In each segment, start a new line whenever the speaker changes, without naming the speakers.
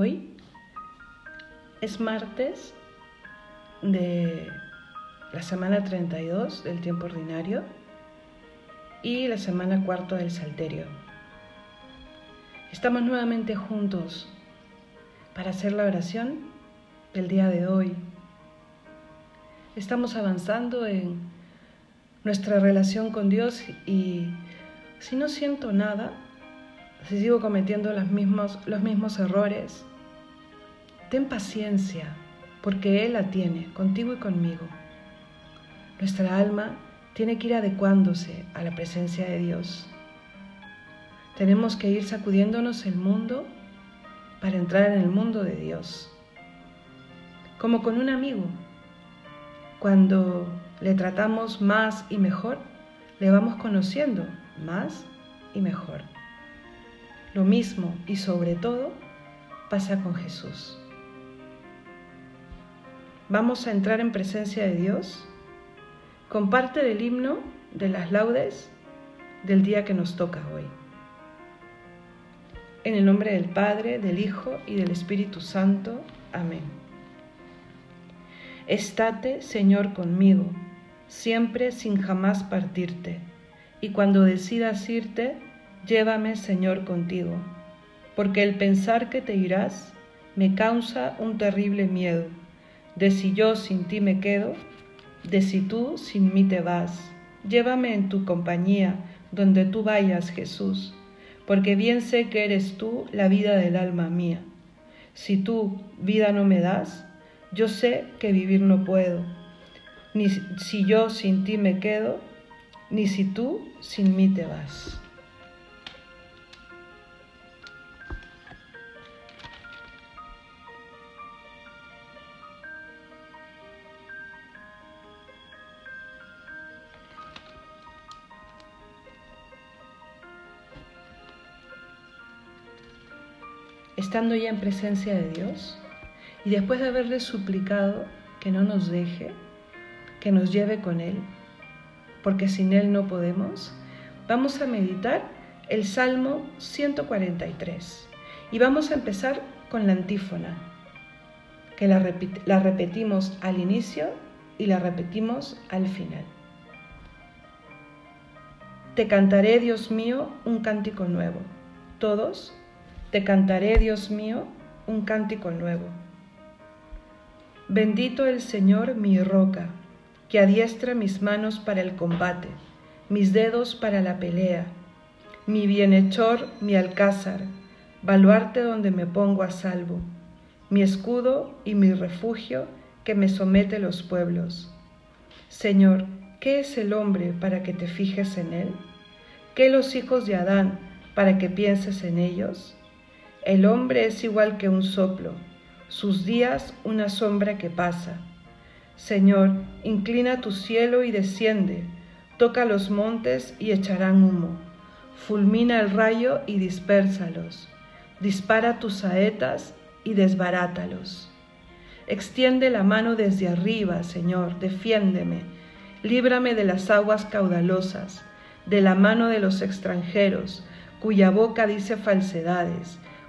Hoy es martes de la semana 32 del tiempo ordinario y la semana cuarto del Salterio. Estamos nuevamente juntos para hacer la oración del día de hoy. Estamos avanzando en nuestra relación con Dios y si no siento nada, si sigo cometiendo los mismos, los mismos errores, ten paciencia, porque Él la tiene, contigo y conmigo. Nuestra alma tiene que ir adecuándose a la presencia de Dios. Tenemos que ir sacudiéndonos el mundo para entrar en el mundo de Dios. Como con un amigo. Cuando le tratamos más y mejor, le vamos conociendo más y mejor. Lo mismo y sobre todo pasa con Jesús. Vamos a entrar en presencia de Dios con parte del himno de las laudes del día que nos toca hoy. En el nombre del Padre, del Hijo y del Espíritu Santo. Amén. Estate, Señor, conmigo, siempre sin jamás partirte, y cuando decidas irte, llévame, Señor, contigo, porque el pensar que te irás me causa un terrible miedo, de si yo sin ti me quedo, de si tú sin mí te vas. Llévame en tu compañía, donde tú vayas, Jesús porque bien sé que eres tú la vida del alma mía. Si tú vida no me das, yo sé que vivir no puedo, ni si yo sin ti me quedo, ni si tú sin mí te vas. Estando ya en presencia de Dios y después de haberle suplicado que no nos deje, que nos lleve con Él, porque sin Él no podemos, vamos a meditar el Salmo 143 y vamos a empezar con la antífona, que la, la repetimos al inicio y la repetimos al final. Te cantaré, Dios mío, un cántico nuevo. Todos te cantaré, Dios mío, un cántico nuevo. Bendito el Señor mi roca, que adiestra mis manos para el combate, mis dedos para la pelea, mi bienhechor, mi alcázar, baluarte donde me pongo a salvo, mi escudo y mi refugio que me somete los pueblos. Señor, ¿qué es el hombre para que te fijes en él? ¿Qué los hijos de Adán para que pienses en ellos? El hombre es igual que un soplo, sus días una sombra que pasa. Señor, inclina tu cielo y desciende, toca los montes y echarán humo. Fulmina el rayo y dispérsalos. Dispara tus saetas y desbarátalos. Extiende la mano desde arriba, Señor, defiéndeme. Líbrame de las aguas caudalosas, de la mano de los extranjeros, cuya boca dice falsedades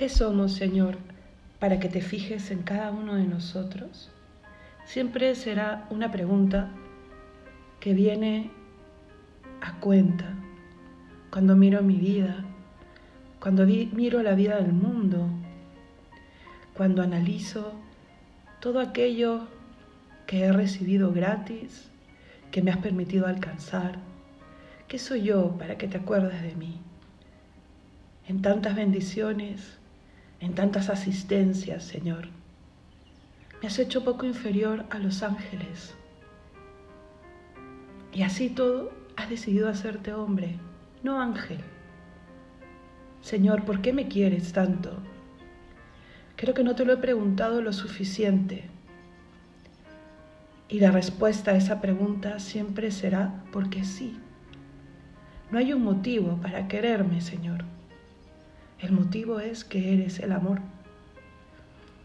¿Qué somos, Señor, para que te fijes en cada uno de nosotros? Siempre será una pregunta que viene a cuenta cuando miro mi vida, cuando miro la vida del mundo, cuando analizo todo aquello que he recibido gratis, que me has permitido alcanzar. ¿Qué soy yo para que te acuerdes de mí? En tantas bendiciones, en tantas asistencias, Señor. Me has hecho poco inferior a los ángeles. Y así todo has decidido hacerte hombre, no ángel. Señor, ¿por qué me quieres tanto? Creo que no te lo he preguntado lo suficiente. Y la respuesta a esa pregunta siempre será porque sí. No hay un motivo para quererme, Señor. El motivo es que eres el amor,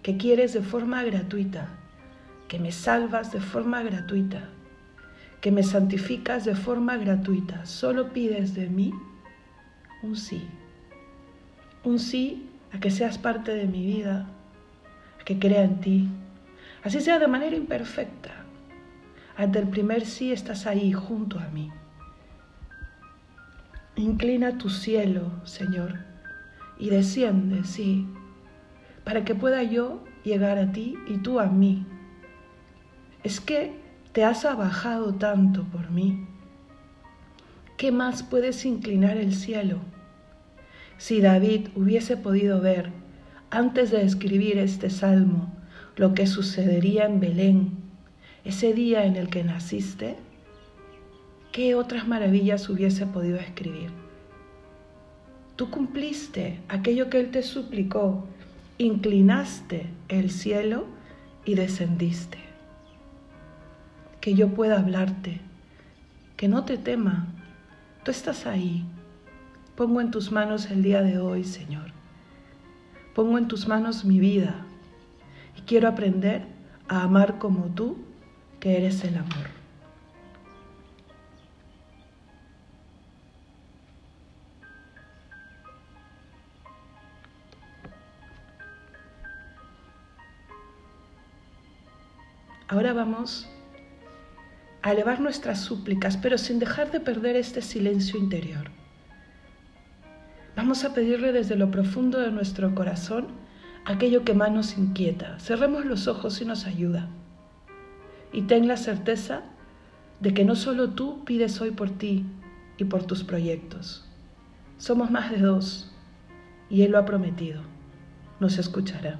que quieres de forma gratuita, que me salvas de forma gratuita, que me santificas de forma gratuita. Solo pides de mí un sí. Un sí a que seas parte de mi vida, a que crea en ti, así sea de manera imperfecta. Ante el primer sí estás ahí junto a mí. Inclina tu cielo, Señor, y desciende, sí, para que pueda yo llegar a ti y tú a mí. Es que te has abajado tanto por mí. ¿Qué más puedes inclinar el cielo? Si David hubiese podido ver, antes de escribir este salmo, lo que sucedería en Belén, ese día en el que naciste, ¿qué otras maravillas hubiese podido escribir? Tú cumpliste aquello que Él te suplicó, inclinaste el cielo y descendiste. Que yo pueda hablarte, que no te tema, tú estás ahí. Pongo en tus manos el día de hoy, Señor. Pongo en tus manos mi vida y quiero aprender a amar como tú, que eres el amor. Ahora vamos a elevar nuestras súplicas, pero sin dejar de perder este silencio interior. Vamos a pedirle desde lo profundo de nuestro corazón aquello que más nos inquieta. Cerremos los ojos y nos ayuda. Y ten la certeza de que no solo tú pides hoy por ti y por tus proyectos. Somos más de dos y Él lo ha prometido. Nos escuchará.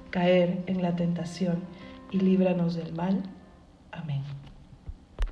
caer en la tentación y líbranos del mal. Amén.